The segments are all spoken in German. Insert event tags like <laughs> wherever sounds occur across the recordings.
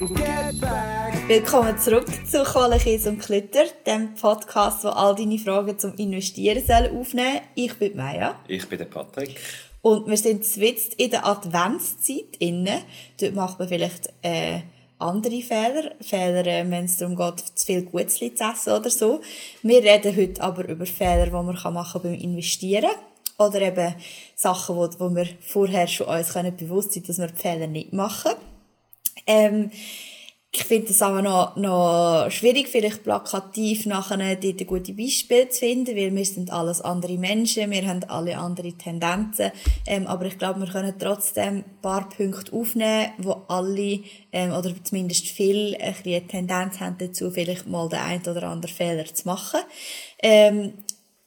Willkommen zurück zu Kohle, Käse und Klütter, dem Podcast, wo all deine Fragen zum Investieren sollen aufnehmen Ich bin Maya. Ich bin der Patrick. Und wir sind jetzt in der Adventszeit inne. Dort macht man vielleicht äh, andere Fehler. Fehler, äh, wenn es darum geht, zu viel Gutzli zu essen oder so. Wir reden heute aber über Fehler, die man machen kann beim Investieren. Oder eben Sachen, wo, wo wir vorher schon uns können bewusst sind, dass wir die Fehler nicht machen. Ähm, ich finde es aber noch, noch schwierig, vielleicht plakativ nachher dort gute Beispiele zu finden, weil wir sind alles andere Menschen, wir haben alle andere Tendenzen, ähm, aber ich glaube, wir können trotzdem ein paar Punkte aufnehmen, wo alle, ähm, oder zumindest viele, ein eine Tendenz haben dazu, vielleicht mal den einen oder anderen Fehler zu machen. Ähm,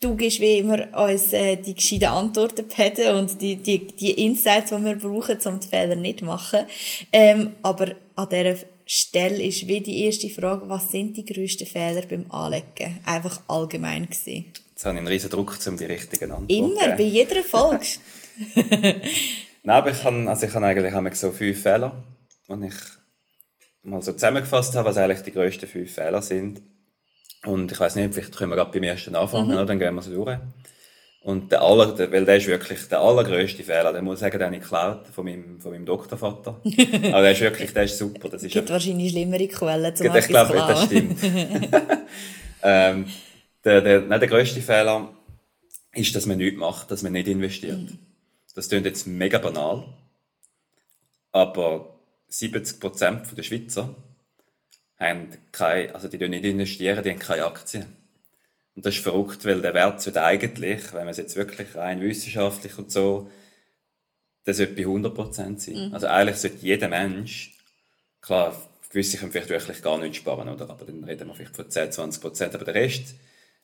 du gibst wie immer uns äh, die gescheiten Antworten, Peter, und die, die, die Insights, die wir brauchen, um die Fehler nicht zu machen. Ähm, aber an dieser Stelle ist wie die erste Frage, was sind die grössten Fehler beim Anlegen? Einfach allgemein gesehen. Jetzt habe ich einen riesen Druck, um die richtigen Antworten Immer, bei jeder Folge. <laughs> <laughs> Nein, aber ich habe, also ich habe eigentlich so fünf Fehler, und ich mal so zusammengefasst habe, was eigentlich die grössten fünf Fehler sind. Und ich weiß nicht, vielleicht können wir gerade beim ersten anfangen, mhm. dann gehen wir so durch. Und der aller, der, weil der ist wirklich der allergrößte Fehler, der muss ich sagen, den habe ich geklaut von meinem, von meinem Doktorvater. <laughs> Aber der ist wirklich, der ist super. Das ist gibt ja, wahrscheinlich schlimmere Quellen zum Ich glaube, das stimmt. <laughs> ähm, der, der, nein, der grösste Fehler ist, dass man nichts macht, dass man nicht investiert. Mhm. Das klingt jetzt mega banal, aber 70% der Schweizer haben keine, also die nicht investieren, die haben keine Aktien. Und das ist verrückt, weil der Wert sollte eigentlich, wenn man es jetzt wirklich rein wissenschaftlich und so, das sollte bei 100% sein. Mhm. Also eigentlich sollte jeder Mensch, klar, gewisse können vielleicht wirklich gar nicht sparen, oder? Aber dann reden wir vielleicht von 10, 20%, aber der Rest,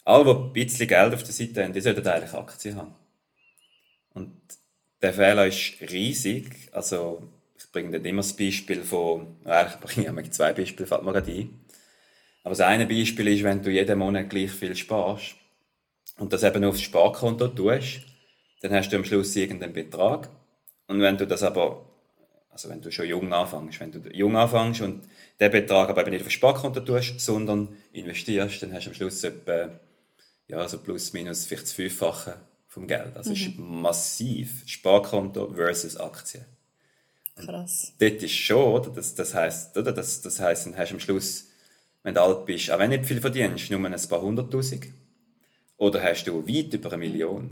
alle, die ein bisschen Geld auf der Seite haben, die sollten eigentlich Aktien haben. Und der Fehler ist riesig, also ich bringe dann immer das Beispiel von, eigentlich bringe ich zwei Beispiele, fällt mir gerade ein. Aber das eine Beispiel ist, wenn du jeden Monat gleich viel sparst und das eben aufs Sparkonto tust, dann hast du am Schluss irgendeinen Betrag. Und wenn du das aber, also wenn du schon jung anfängst, wenn du jung anfängst und den Betrag aber eben nicht aufs Sparkonto tust, sondern investierst, dann hast du am Schluss etwa, ja, so plus minus vielleicht das Fünffache vom Geld. Also mhm. ist massiv Sparkonto versus Aktien. Krass. dort ist schon, oder? Das, das heisst, oder? Das, das heisst, dann hast du am Schluss, wenn du alt bist, auch wenn du nicht viel verdienst, nur ein paar hunderttausend. Oder hast du weit über eine Million.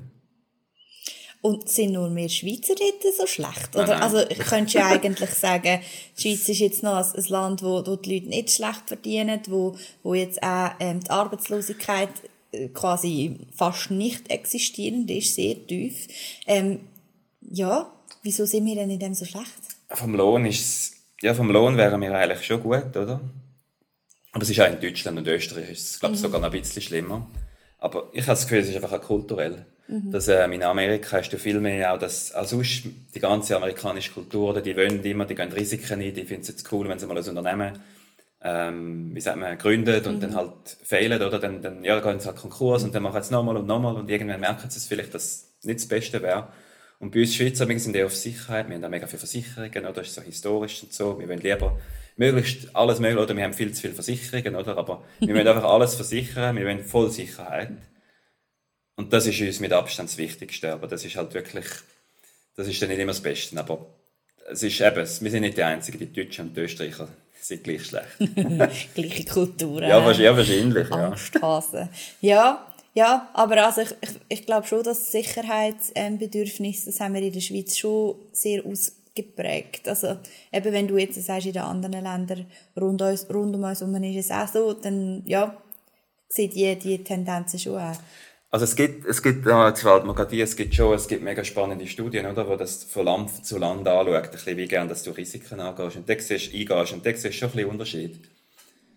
Und sind nur wir Schweizer dort so schlecht? Oder? Nein, nein. Also, ich könnte ja eigentlich sagen, die Schweiz ist jetzt noch ein Land, wo, wo die Leute nicht schlecht verdienen, wo, wo jetzt auch ähm, die Arbeitslosigkeit äh, quasi fast nicht existierend ist, sehr tief. Ähm, ja, wieso sind wir denn in dem so schlecht? Vom Lohn ist ja, vom Lohn wären wir eigentlich schon gut, oder? Aber es ist auch in Deutschland und Österreich ist es, glaube ich, mhm. sogar noch ein bisschen schlimmer. Aber ich habe das Gefühl, es ist einfach auch kulturell. Mhm. Dass, äh, in Amerika hast du viel mehr auch das, als sonst die ganze amerikanische Kultur, oder die wollen immer, die gehen Risiken ein, die finden es jetzt cool, wenn sie mal ein Unternehmen, ähm, wie sagt man, gründet und mhm. dann halt fehlen, oder? Dann, dann, ja, gehen sie halt Konkurs und dann machen sie es nochmal und nochmal und irgendwann merken sie es vielleicht, dass es nicht das Beste wäre. Und bei uns Schweizer wir sind eher auf Sicherheit. Wir haben auch mega viele Versicherungen, oder? Das ist so historisch und so. Wir wollen lieber möglichst alles mögliche, oder? Wir haben viel zu viele Versicherungen, oder? Aber wir wollen einfach alles versichern. Wir wollen voll Sicherheit. Und das ist uns mit Abstand das Wichtigste. Aber das ist halt wirklich, das ist dann nicht immer das Beste. Aber es ist eben, wir sind nicht die Einzigen, die Deutschen und die Österreicher sind gleich schlecht. <laughs> Gleiche Kulturen. Ja, wahrscheinlich, ja. Ja, ja, aber also ich, ich, ich glaube schon, dass Sicherheitsbedürfnis, das haben wir in der Schweiz schon sehr ausgeprägt. Also eben wenn du jetzt sagst, in den anderen Ländern rund, uns, rund um uns herum ist es auch so, dann ja, sieht die, die Tendenzen schon auch. Also es gibt, es gibt, jetzt fällt mir gerade es gibt schon, es gibt mega spannende Studien, oder, wo das von Land zu Land anschaut, ein bisschen wie gern, dass du Risiken angehst und dann siehst, eingehst und dann siehst schon ein bisschen Unterschied.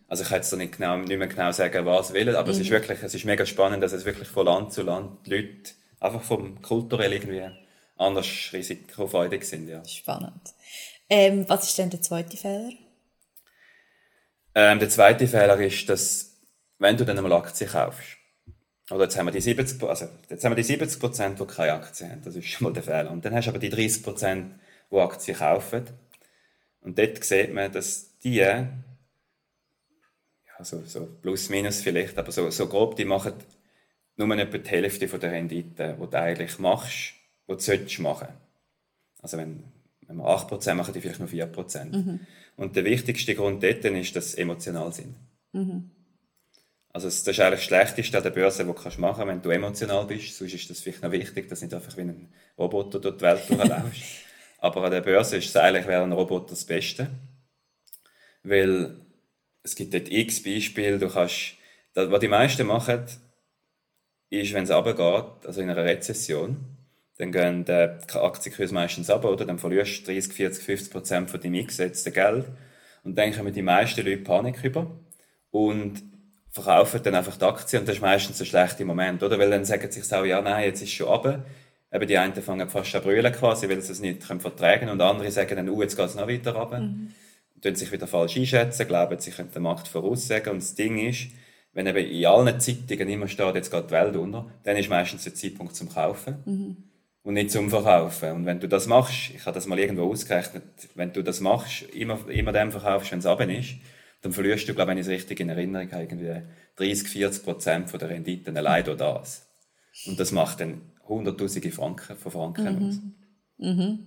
Also ich kann jetzt nicht, genau, nicht mehr genau sagen, was will, aber mhm. es ist wirklich, es ist mega spannend, dass es wirklich von Land zu Land die Leute einfach vom kulturell irgendwie anders risikofreudig sind, ja. Spannend. Ähm, was ist denn der zweite Fehler? Ähm, der zweite Fehler ist, dass, wenn du dann einmal Aktien kaufst, oder jetzt haben wir die 70, also jetzt haben wir die 70 Prozent, die keine Aktien haben, das ist schon mal der Fehler. Und dann hast du aber die 30 Prozent, die Aktien kaufen. Und dort sieht man, dass die, ja, so, so plus minus vielleicht, aber so, so grob, die machen nur etwa die Hälfte von der Rendite, die du eigentlich machst, die du solltest machen. Also wenn, wenn wir 8% machen, die vielleicht nur 4%. Mhm. Und der wichtigste Grund dort ist, dass sie emotional sind. Mhm. Also das ist eigentlich das Schlechteste an der Börse, was du machen kannst, wenn du emotional bist. Sonst ist das vielleicht noch wichtig, dass du nicht einfach wie ein Roboter durch die Welt durchläufst. <laughs> Aber an der Börse ist es eigentlich wäre ein Roboter das Beste. Weil es gibt dort x Beispiele, du kannst, was die meisten machen, ist, wenn es runtergeht, also in einer Rezession, dann gehen die Aktienkurse meistens runter, oder? Dann verlierst du 30, 40, 50 Prozent von deinem eingesetzten Geld. Und dann kommen die meisten Leute Panik über und verkaufen dann einfach die Aktien. Und das ist meistens ein schlechter Moment, oder? Weil dann sagen sich auch, ja, nein, jetzt ist es schon runter. Eben die einen fangen fast an brüllen quasi, weil sie es nicht können vertragen können. Und andere sagen dann, uh, jetzt geht es noch weiter runter. Mhm. Tun sich wieder falsch einschätzen, glauben, sie können den Markt voraussagen. Und das Ding ist, wenn eben in allen Zeitungen immer steht, jetzt geht die Welt unter, dann ist meistens der Zeitpunkt zum Kaufen. Mhm und nicht zum Verkaufen. Und wenn du das machst, ich habe das mal irgendwo ausgerechnet, wenn du das machst, immer, immer dem verkaufst, wenn es runter ist, dann verlierst du, glaube ich, wenn ich es richtig in Erinnerung habe, irgendwie 30, 40 Prozent von der Renditen allein durch das. Und das macht dann hunderttausende Franken von Franken mhm. aus. Mhm.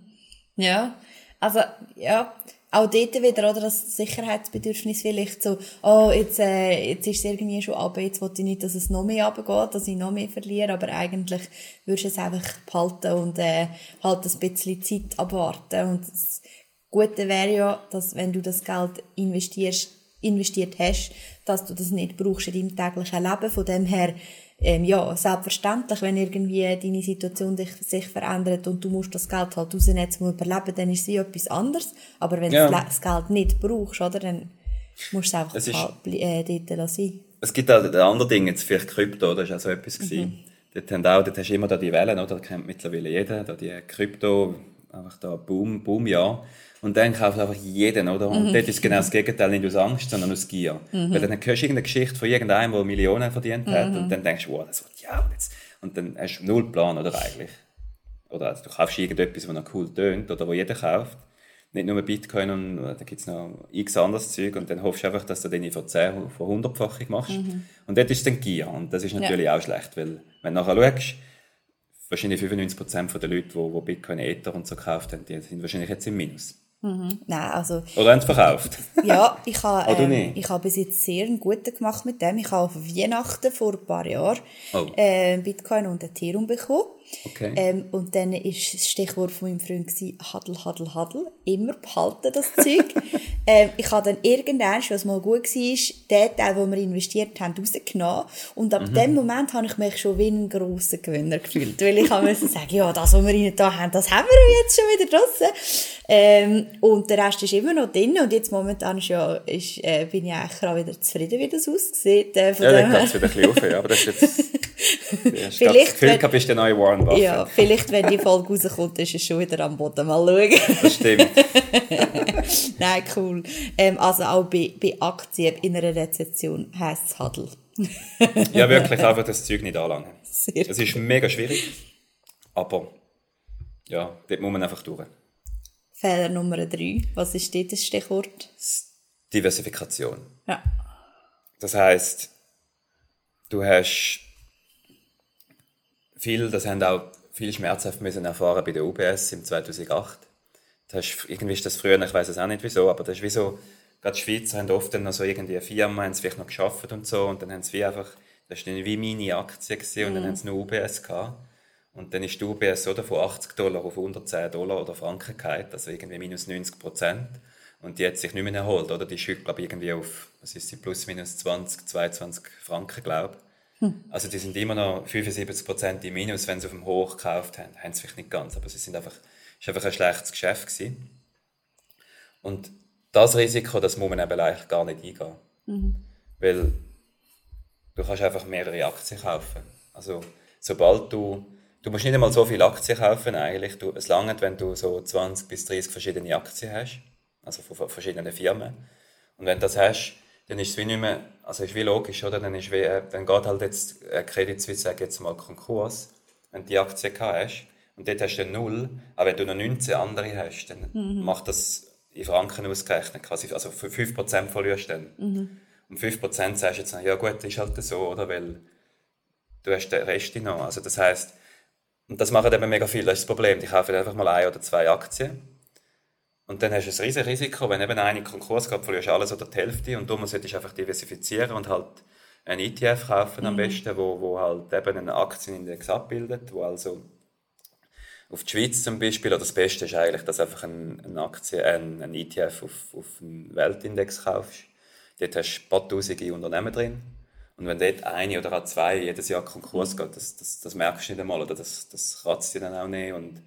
Ja, also, ja, auch dort wieder, oder, das Sicherheitsbedürfnis vielleicht so, oh, jetzt, äh, jetzt ist es irgendwie schon ab, jetzt wollte ich nicht, dass es noch mehr runtergeht, dass ich noch mehr verliere, aber eigentlich würdest du es einfach behalten und, äh, halt ein bisschen Zeit abwarten. Und das Gute wäre ja, dass wenn du das Geld investierst, investiert hast, dass du das nicht brauchst in deinem täglichen Leben. Von dem her, ähm, ja, selbstverständlich, wenn irgendwie deine Situation dich, sich verändert und du musst das Geld halt rausnehmen, um überleben, dann ist es wie etwas anderes. Aber wenn ja. du das Geld nicht brauchst, oder, dann musst du es einfach es halt, äh, dort lassen. Es gibt auch andere Dinge, jetzt vielleicht Krypto, das war auch so etwas. Mhm. Dort, haben auch, dort hast du immer da die Wellen, oder? Das kennt mittlerweile jeder, da die Krypto, einfach da Boom, Boom, ja. Und dann kauft einfach jeden, oder? Und mhm. dort ist genau das Gegenteil, nicht aus Angst, sondern aus Gier. Mhm. Weil dann hörst du irgendeine Geschichte von irgendeinem, der Millionen verdient hat, mhm. und dann denkst du, wow, das wird ja, und, jetzt, und dann hast du null Plan, oder eigentlich? Oder also, du kaufst irgendetwas, was noch cool tönt, oder wo jeder kauft. Nicht nur Bitcoin, und äh, da gibt es noch x anderes Zeug, und dann hoffst du einfach, dass du den von 10, von 100-fachig machst. Mhm. Und dort ist dann Gier, und das ist natürlich ja. auch schlecht, weil, wenn du nachher schaust, wahrscheinlich 95% der Leute, die, die Bitcoin, Ether und so gekauft haben, die sind wahrscheinlich jetzt im Minus. Mhm. Nein, also... Oder haben sie verkauft? <laughs> ja, ich habe, ähm, ich habe bis jetzt sehr einen guten gemacht mit dem. Ich habe auf Weihnachten vor ein paar Jahren oh. äh, Bitcoin und Ethereum bekommen. Okay. Ähm, und dann war das Stichwort von meinem Freund gewesen, Huddle, Huddle, Huddle. Immer behalten, das Zeug. <laughs> ähm, ich habe dann irgendwann, was mal gut war, den Teil, den wir investiert haben, rausgenommen. Und ab mhm. dem Moment habe ich mich schon wie ein grosser Gewinner gefühlt. Weil ich habe sagen, ja, das, was wir rein da haben, das haben wir jetzt schon wieder draussen. Ähm, und der Rest ist immer noch drin. Und jetzt momentan ist ja, ist, äh, bin ich eigentlich auch wieder zufrieden, wie das aussieht. Äh, ja, dann geht es wieder ein bisschen auf, ja. Aber das ist jetzt... <laughs> Vielleicht, Gefühl, wenn, bist der neue Warren Buffett. Ja, vielleicht, wenn die Folge rauskommt, ist es schon wieder am Boden. Mal schauen. Das stimmt. <laughs> Nein, cool. Ähm, also auch bei, bei Aktien in einer Rezession heisst es Huddle. <laughs> ja, wirklich einfach das Zeug nicht anlangen. Sehr das ist mega schwierig. Aber ja, dort muss man einfach durch. Fehler Nummer drei. Was ist dort das Stichwort? Diversifikation. Ja. Das heisst, du hast viel, das haben auch viele schmerzhaft müssen erfahren bei der UBS im 2008. Das ist, irgendwie ist das früher, ich weiß es auch nicht wieso, aber das ist wie so, gerade die Schweizer haben oft dann noch so irgendwie eine Firma, haben sie vielleicht noch geschafft und so, und dann haben sie wie einfach, das war dann wie meine Aktie gewesen, und dann mhm. haben sie nur UBS gehabt. Und dann ist die UBS oder von 80 Dollar auf 110 Dollar oder Franken gefallen, also irgendwie minus 90 Prozent. Und die hat sich nicht mehr erholt, oder? Die ist heute, glaube ich, irgendwie auf, was ist sie, plus minus 20, 22 Franken, glaube ich. Hm. Also die sind immer noch 75% im Minus, wenn sie auf dem Hoch gekauft haben. Haben sie vielleicht nicht ganz, aber sie sind einfach, ist einfach ein schlechtes Geschäft gewesen. Und das Risiko, das muss man eben eigentlich gar nicht eingehen. Mhm. Weil du kannst einfach mehrere Aktien kaufen. Also sobald du, du musst nicht einmal so viele Aktien kaufen eigentlich. Du, es langt, wenn du so 20 bis 30 verschiedene Aktien hast. Also von verschiedenen Firmen. Und wenn du das hast, dann ist es wie nicht mehr, also ist wie logisch, oder? Dann, ist wie, äh, dann geht halt jetzt äh, Credit Suisse, sag jetzt mal, Konkurs, wenn du die Aktie hast und dort hast du null, aber wenn du noch 19 andere hast, dann mhm. macht das in Franken ausgerechnet, quasi, also für 5% verlierst du dann. Mhm. Und 5% sagst du jetzt, ja gut, ist halt so, oder? Weil du hast den Rest noch. Also das heißt und das machen eben mega viel, das ist das Problem. Die kaufen einfach mal ein oder zwei Aktien. Und dann hast du ein riesiges Risiko, wenn eben eine Konkurs geht, verlierst du alles oder die Hälfte. Und darum solltest du einfach diversifizieren und halt einen ETF kaufen am mhm. besten, wo, wo halt eben einen Aktienindex abbildet, wo also auf die Schweiz zum Beispiel, oder das Beste ist eigentlich, dass du einfach einen, einen, Aktien, einen, einen ETF auf, auf einen Weltindex kaufst. Dort hast du ein paar tausende Unternehmen drin. Und wenn dort eine oder auch zwei jedes Jahr Konkurs geht, das, das, das merkst du nicht einmal, oder das, das kratzt dich dann auch nicht. Und,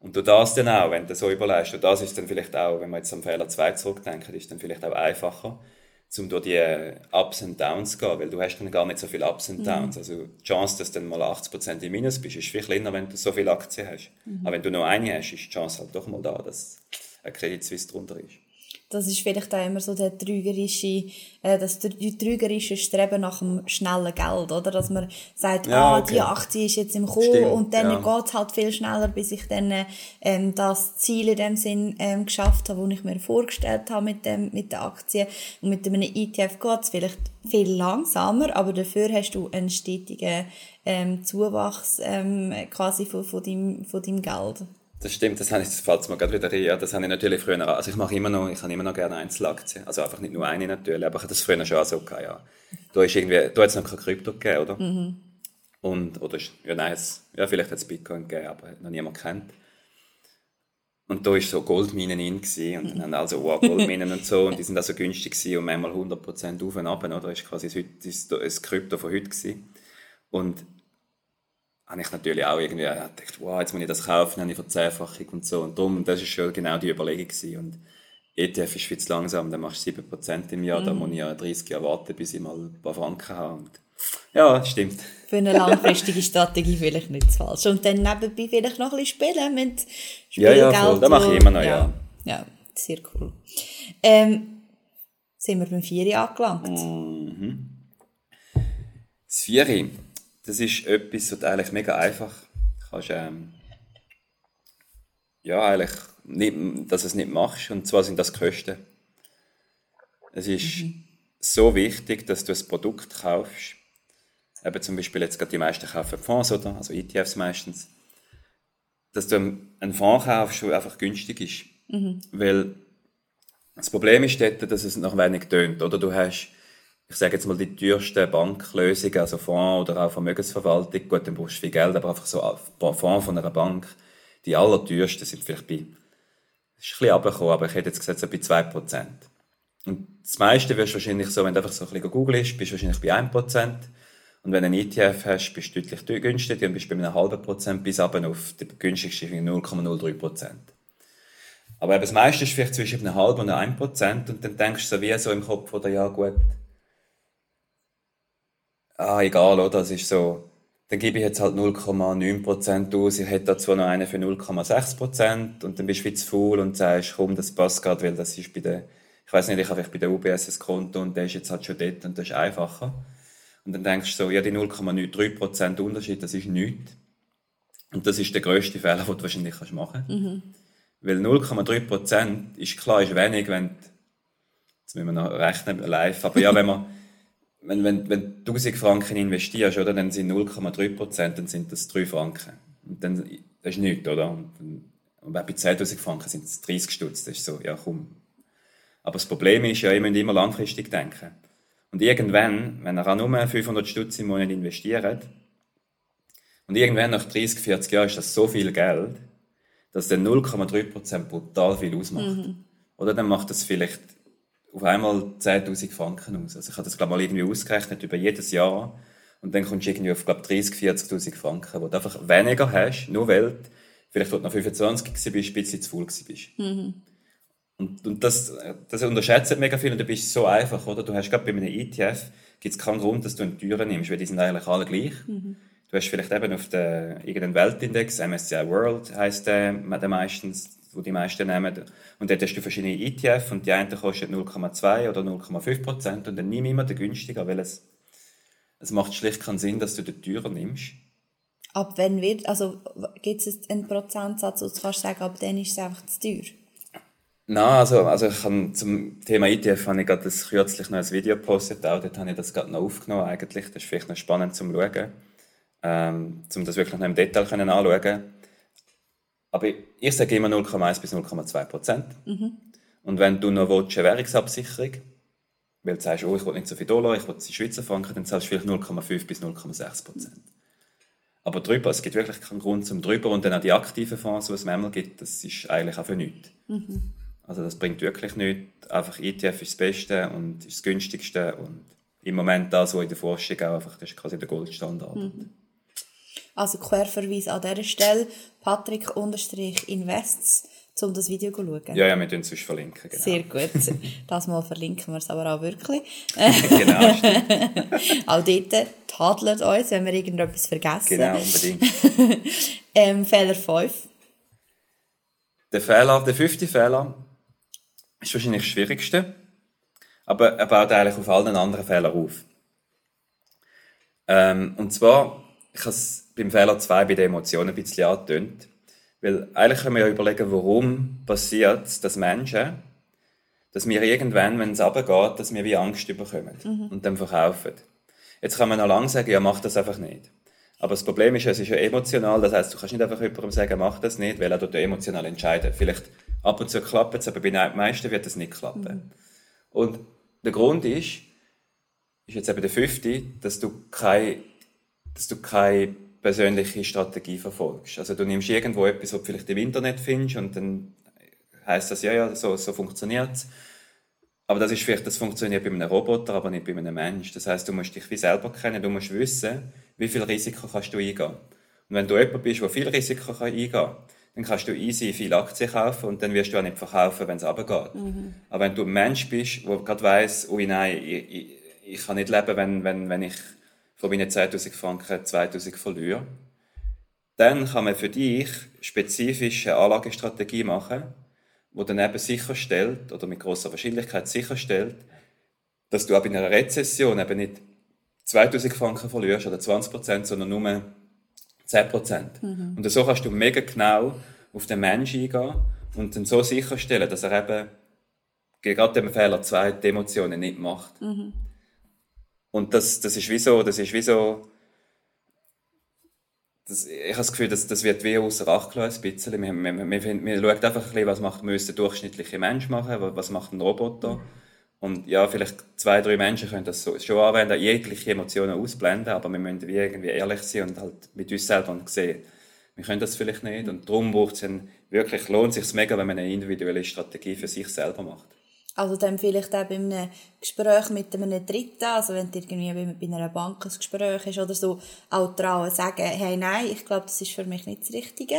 und du das dann auch, wenn du so überlegst, und das ist dann vielleicht auch, wenn wir jetzt am Fehler 2 zurückdenken, ist dann vielleicht auch einfacher, um durch die Ups und Downs zu gehen, weil du hast dann gar nicht so viele Ups und mhm. Downs. Mhm. Also die Chance, dass du dann mal 80% im Minus bist, ist viel kleiner, wenn du so viele Aktien hast. Mhm. Aber wenn du nur eine hast, ist die Chance halt doch mal da, dass ein Credit Suisse drunter ist das ist vielleicht auch immer so der trügerische, äh, das trügerische Streben nach dem schnellen Geld, oder? Dass man sagt, ja, ah, okay. die Aktie ist jetzt im Kommen und dann ja. geht es halt viel schneller, bis ich dann ähm, das Ziel in dem Sinn ähm, geschafft habe, das ich mir vorgestellt habe mit, dem, mit der Aktie. Und mit einem ETF geht es vielleicht viel langsamer, aber dafür hast du einen stetigen ähm, Zuwachs ähm, quasi von, von, deinem, von deinem Geld. Das stimmt, das, habe ich, das fällt mir gerade wieder ein. Ja, das habe ich natürlich früher, also ich mache immer noch, ich habe immer noch gerne Einzelaktien. Also einfach nicht nur eine natürlich, aber ich habe das früher schon so gehabt, ja. Da ist irgendwie, da hat es noch kein Krypto gegeben, oder? Mhm. Und, oder, ja, nein, es, ja, vielleicht hat es Bitcoin gegeben, aber noch niemand kennt. Und da war so Goldminen in gewesen, und dann haben alle so, wow, <laughs> Goldminen und so, und die sind auch so günstig gewesen, und manchmal 100% auf und ab, oder? Das war quasi das, das Krypto von heute gewesen. Und habe ich natürlich auch irgendwie gedacht, wow, jetzt muss ich das kaufen, dann habe ich Verzehnfachung und so. Und darum, das war schon genau die Überlegung. Gewesen. Und ETF ist viel zu langsam, dann machst du 7% im Jahr, mm. da muss ich ja 30 Jahre warten, bis ich mal ein paar Franken habe. Und ja, stimmt. Für eine langfristige Strategie vielleicht nicht zu falsch. Und dann nebenbei vielleicht noch ein bisschen spielen mit Spielgeld. Ja, ja, voll. Das mache ich immer noch, ja. Ja, ja sehr cool. Ähm, sind wir beim Vieri angelangt? Mhm. Das Vieri das ist etwas, was eigentlich mega einfach kannst, ähm, ja, eigentlich nicht, dass du es nicht machst. Und zwar sind das Kosten. Es ist mhm. so wichtig, dass du ein Produkt kaufst. Eben zum Beispiel jetzt gerade die meisten kaufen Fonds, oder? Also ETFs meistens. Dass du einen Fonds kaufst, der einfach günstig ist. Mhm. Weil das Problem ist dort, dass es noch wenig tönt, oder? Du hast ich sage jetzt mal, die teuersten Banklösungen, also Fonds oder auch Vermögensverwaltung, gut, dann brauchst du viel Geld, aber einfach so ein Fonds von einer Bank, die allerteuersten sind vielleicht bei, das ist ein bisschen runtergekommen, aber ich hätte jetzt gesagt, so bei 2%. Und das meiste wirst du wahrscheinlich so, wenn du einfach so ein bisschen googelst, bist du wahrscheinlich bei 1%. Und wenn du einen ETF hast, bist du deutlich günstiger und bist bei einem halben Prozent bis ab auf die günstigste 0,03%. Aber eben das meiste ist vielleicht zwischen einem halben und einem Prozent und dann denkst du so wie so im Kopf, oder ja gut, ah, egal, oder? Das ist so, dann gebe ich jetzt halt 0,9% aus, ich hätte da zwar noch einen für 0,6% und dann bist du zu faul und sagst, komm, das passt gerade, weil das ist bei der, ich weiß nicht, ich habe bei der UBS ein Konto und der ist jetzt halt schon dort und das ist einfacher. Und dann denkst du so, ja, die 0,3% Unterschied, das ist nichts. Und das ist der grösste Fehler, den du wahrscheinlich machen kannst. Mhm. Weil 0,3% ist klar, ist wenig, wenn, jetzt müssen wir noch rechnen live, aber ja, wenn man <laughs> wenn, wenn, wenn du 1000 Franken investierst, oder, dann sind 0,3 Prozent, dann sind das 3 Franken. Und dann, das ist nichts, oder? Und, und bei 10.000 Franken sind es 30 Stutz. Das ist so, ja komm. Aber das Problem ist ja, ihr müsst immer langfristig denken. Und irgendwann, wenn ihr auch nur 500 Stutz im Monat investiert, und irgendwann nach 30, 40 Jahren ist das so viel Geld, dass dann 0,3% brutal viel ausmacht. Mhm. Oder dann macht das vielleicht auf einmal 10.000 Franken aus. Also ich habe das, glaube ich, mal irgendwie ausgerechnet über jedes Jahr. Und dann kommst du irgendwie auf, glaube 30, 40.000 Franken, wo du einfach weniger hast, nur weil du vielleicht dort noch 25 bist, ein bisschen zu faul bist. Mhm. Und, und das, das unterschätzt mega viel und du bist so einfach, oder? Du hast gerade bei einem ETF gibt es keinen Grund, dass du einen teuren nimmst, weil die sind eigentlich alle gleich. Mhm. Du hast vielleicht eben auf den, irgendeinen Weltindex, MSCI World heisst der, der meistens, wo die meisten nehmen. Und dort hast du verschiedene ETF und die einen kosten 0,2 oder 0,5 Prozent und dann nimm immer den günstiger, weil es, es macht schlicht keinen Sinn, dass du den teurer nimmst. Ab wenn wird, also gibt es einen Prozentsatz, wo du kannst sagen, ab dann ist es einfach zu teuer? Nein, also, also ich kann zum Thema ETF habe ich gerade das kürzlich noch ein Video gepostet, auch dort habe ich das gerade noch aufgenommen eigentlich. Das ist vielleicht noch spannend zum Schauen, ähm, um das wirklich noch im Detail können anschauen. Aber ich sage immer 0,1 bis 0,2 Prozent. Mhm. Und wenn du noch willst, eine Währungsabsicherung weil du sagst, oh, ich will nicht so viel Dollar, ich will die Schweizer Franken, dann zahlst du vielleicht 0,5 bis 0,6 Prozent. Aber drüber, es gibt wirklich keinen Grund zum drüber und dann auch die aktiven Fonds, die es manchmal gibt, das ist eigentlich auch für nichts. Mhm. Also das bringt wirklich nichts. Einfach ETF ist das Beste und ist das günstigste und im Moment das, was in der Forschung auch einfach, das ist quasi der Goldstandard. Mhm. Also Querverweis an dieser Stelle, Patrick-Invests um das Video zu schauen. Ja, ja, wir tun es sonst verlinken. Genau. Sehr gut. Das mal verlinken wir es aber auch wirklich. genau, <laughs> Auch dort tadelt uns, wenn wir irgendetwas vergessen. Genau, unbedingt. <laughs> ähm, Fehler 5. Der Fehler, der fünfte Fehler, ist wahrscheinlich das Schwierigste, aber er baut eigentlich auf allen anderen Fehlern auf. Ähm, und zwar, ich habe es beim Fehler 2 bei den Emotionen ein bisschen angetönt. Weil eigentlich können wir ja überlegen, warum passiert es, dass Menschen, dass wir irgendwann, wenn es runtergeht, dass wir wie Angst bekommen mhm. und dann verkaufen. Jetzt kann man noch lange sagen, ja, mach das einfach nicht. Aber das Problem ist, es ist ja emotional, das heißt, du kannst nicht einfach jemandem sagen, mach das nicht, weil er dort emotional entscheiden. Vielleicht ab und zu klappt es, aber bei den meisten wird es nicht klappen. Mhm. Und der Grund ist, ist jetzt eben der fünfte, dass du keine, dass du keine persönliche Strategie verfolgst. Also du nimmst irgendwo etwas, was du vielleicht im Internet findest und dann heißt das, ja, ja, so, so funktioniert es. Aber das ist vielleicht, das funktioniert bei einem Roboter, aber nicht bei einem Mensch. Das heißt, du musst dich wie selber kennen, du musst wissen, wie viel Risiko kannst du eingehen. Und wenn du jemand bist, der viel Risiko kann eingehen kann, dann kannst du easy viele Aktien kaufen und dann wirst du auch nicht verkaufen, wenn es runtergeht. Mhm. Aber wenn du ein Mensch bist, der gerade weiss, ui nein, ich, ich, ich kann nicht leben, wenn, wenn, wenn ich von meinen 2000 Franken 2000 verliere, dann kann man für dich spezifisch eine Anlagestrategie machen, die dann eben sicherstellt, oder mit großer Wahrscheinlichkeit sicherstellt, dass du auch in einer Rezession eben nicht 2000 Franken verlierst oder 20 Prozent, sondern nur 10 Prozent. Mhm. Und so kannst du mega genau auf den Menschen eingehen und dann so sicherstellen, dass er eben gerade dem Fehler 2 die Emotionen nicht macht. Mhm. Und das, das ist wie so, das ist wie so, das, ich habe das Gefühl, das, das wird wie außer Acht gelassen, ein bisschen. Wir, wir, wir, wir, schauen einfach ein bisschen, was macht, müsste der durchschnittliche Mensch machen, was macht ein Roboter. Und ja, vielleicht zwei, drei Menschen können das so, schon anwenden, jegliche Emotionen ausblenden, aber wir müssen wie irgendwie ehrlich sein und halt mit uns selber sehen, wir können das vielleicht nicht. Und darum braucht es wirklich, lohnt es sich mega, wenn man eine individuelle Strategie für sich selber macht. Also dann vielleicht auch bei einem Gespräch mit einem Dritten, also wenn du irgendwie bei einer Bank ein Gespräch hast oder so, auch trauen, sagen, hey, nein, ich glaube, das ist für mich nicht das Richtige.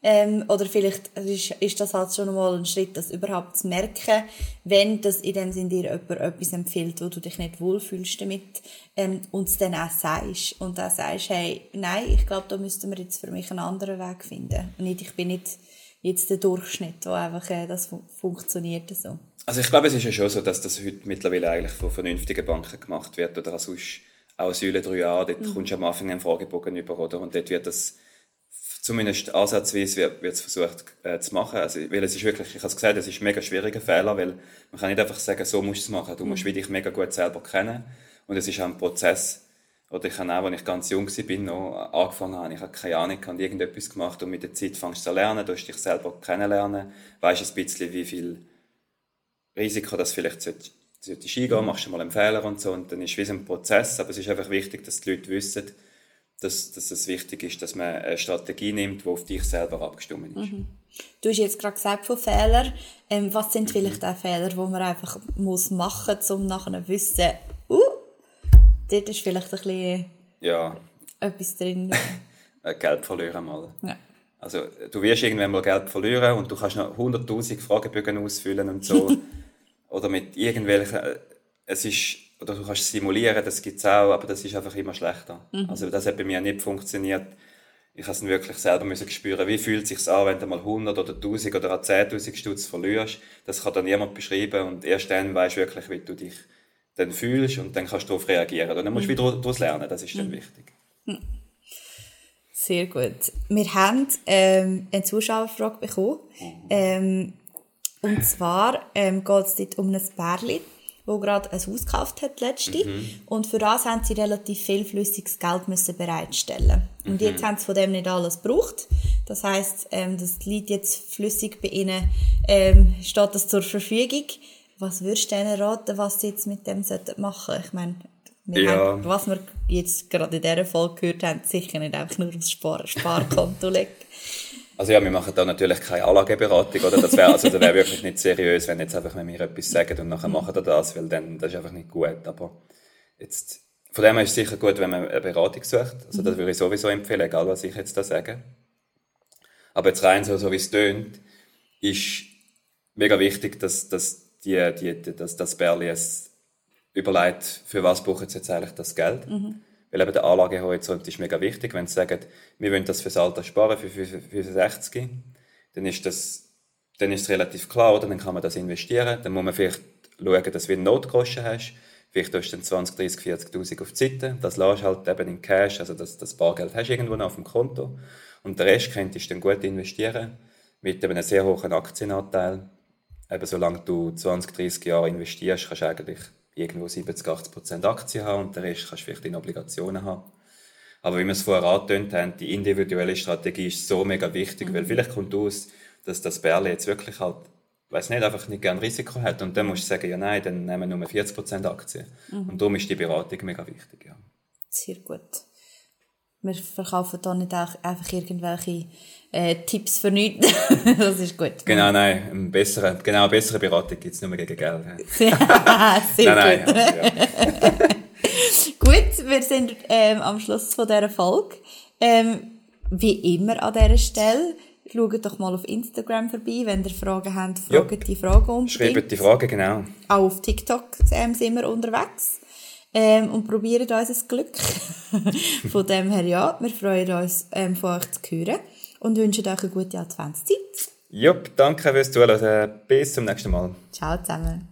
Ähm, oder vielleicht ist, ist das halt schon mal ein Schritt, das überhaupt zu merken, wenn das in dem Sinn dir jemand etwas empfiehlt, wo du dich nicht wohlfühlst damit, ähm, und es dann auch sagst. Und dann sagst, hey, nein, ich glaube, da müssten wir jetzt für mich einen anderen Weg finden. Und nicht, ich bin nicht jetzt der Durchschnitt, wo einfach äh, das funktioniert so. Also ich glaube, es ist ja schon so, dass das heute mittlerweile eigentlich von vernünftigen Banken gemacht wird oder sonst auch Säule 3a, dort mhm. kommst du am Anfang einen Fragebogen über, oder? Und dort wird das zumindest ansatzweise wird, wird es versucht äh, zu machen. Also, weil es ist wirklich, ich habe es gesagt, es ist ein mega schwieriger Fehler, weil man kann nicht einfach sagen, so musst du es machen. Du musst mhm. dich mega gut selber kennen. Und es ist auch ein Prozess. Oder ich habe auch, als ich ganz jung war, noch angefangen habe, ich habe keine Ahnung, ich habe irgendetwas gemacht und mit der Zeit fängst du zu lernen, du hast dich selber kennenlernen, weißt ein bisschen, wie viel Risiko, dass vielleicht sollte, sollte eingehen, machst du mal einen Fehler und so und dann ist es wie ein Prozess, aber es ist einfach wichtig, dass die Leute wissen, dass, dass es wichtig ist, dass man eine Strategie nimmt, die auf dich selber abgestimmt ist. Mhm. Du hast jetzt gerade gesagt von Fehlern. Ähm, was sind mhm. vielleicht auch Fehler, die man einfach muss machen muss, um nachher zu wissen, dort ist vielleicht ein bisschen ja. etwas drin. <laughs> Geld verlieren mal. Ja. Also du wirst irgendwann mal Geld verlieren und du kannst noch 100'000 Fragebögen ausfüllen und so. <laughs> oder mit irgendwelchen, äh, es ist, oder du kannst simulieren, das gibt es auch, aber das ist einfach immer schlechter. Mhm. Also das hat bei mir nicht funktioniert. Ich habe es wirklich selber müssen spüren, wie fühlt es sich an, wenn du mal 100 oder 1000 oder auch 10.000 Stutz verlierst. Das kann dann niemand beschreiben und erst dann weißt du wirklich, wie du dich dann fühlst und dann kannst du darauf reagieren. Und dann musst du mhm. wieder daraus lernen, das ist dann mhm. wichtig. Mhm. Sehr gut. Wir haben ähm, eine Zuschauerfrage bekommen. Mhm. Ähm, Und zwar ähm, geht es dort um ein Pärchen, wo gerade ein Haus gekauft hat letzte. Und für das haben sie relativ viel flüssiges Geld müssen bereitstellen. Und jetzt haben sie von dem nicht alles gebraucht. Das heißt, ähm, das liegt jetzt flüssig bei ihnen, ähm, steht das zur Verfügung. Was würdest du denen raten, was sie jetzt mit dem sollten machen? Ich meine, Ja. haben, was wir jetzt gerade in dieser Folge gehört haben, sicher nicht einfach nur aufs Spar Sparkonto <laughs> legen. Also ja, wir machen da natürlich keine Anlageberatung, oder? Das wäre also, das wäre wirklich nicht seriös, wenn jetzt einfach wenn wir etwas sagen und nachher machen wir das, weil dann, das ist einfach nicht gut. Aber jetzt, von dem her ist es sicher gut, wenn man eine Beratung sucht. Also das würde ich sowieso empfehlen, egal was ich jetzt da sage. Aber jetzt rein so, so wie es tönt, ist mega wichtig, dass, dass die, die, dass das Bärli es überlegt, für was brauchen sie jetzt eigentlich das Geld. Weil eben der Anlagehorizont ist mega wichtig. Wenn sie sagen, wir wollen das fürs Alter sparen, für 65, dann ist das, dann ist es relativ klar, oder? Dann kann man das investieren. Dann muss man vielleicht schauen, dass du einen Notgroschen hast. Vielleicht hast du dann 20, 30, 40.000 auf die Seite. Das lässt halt eben in Cash, also das, das Bargeld hast du irgendwo noch auf dem Konto. Und den Rest könntest du dann gut investieren. Mit einem sehr hohen Aktienanteil. Eben solange du 20, 30 Jahre investierst, kannst du eigentlich irgendwo 70, 80 Prozent Aktien haben und den Rest kannst du vielleicht in Obligationen haben. Aber wie wir es vorher angetönt haben, die individuelle Strategie ist so mega wichtig, weil vielleicht kommt aus, dass das Bärli jetzt wirklich halt, weiß nicht, einfach nicht gern Risiko hat. Und dann musst du sagen, ja nein, dann nehmen wir nur 40 Prozent Aktien. Und darum ist die Beratung mega wichtig, ja. Sehr gut. Wir verkaufen da nicht auch einfach irgendwelche äh, Tipps für nichts. <laughs> das ist gut. Genau, nein, eine bessere, genau, eine bessere Beratung gibt es nur gegen Geld. ja. <laughs> Sehr nein, gut. nein, ja. <laughs> Gut, wir sind ähm, am Schluss von dieser Folge. Ähm, wie immer an dieser Stelle, schaut doch mal auf Instagram vorbei, wenn ihr Fragen habt, fragt die Fragen unbedingt. Schreibt die Frage, genau. Auch auf TikTok ähm, sind wir unterwegs. Ähm, und probieren unser Glück. <laughs> von dem her, ja, wir freuen uns, ähm, von euch zu hören und wünschen euch eine gute Adventszeit. Jupp, danke fürs Zuhören. Bis zum nächsten Mal. Ciao zusammen.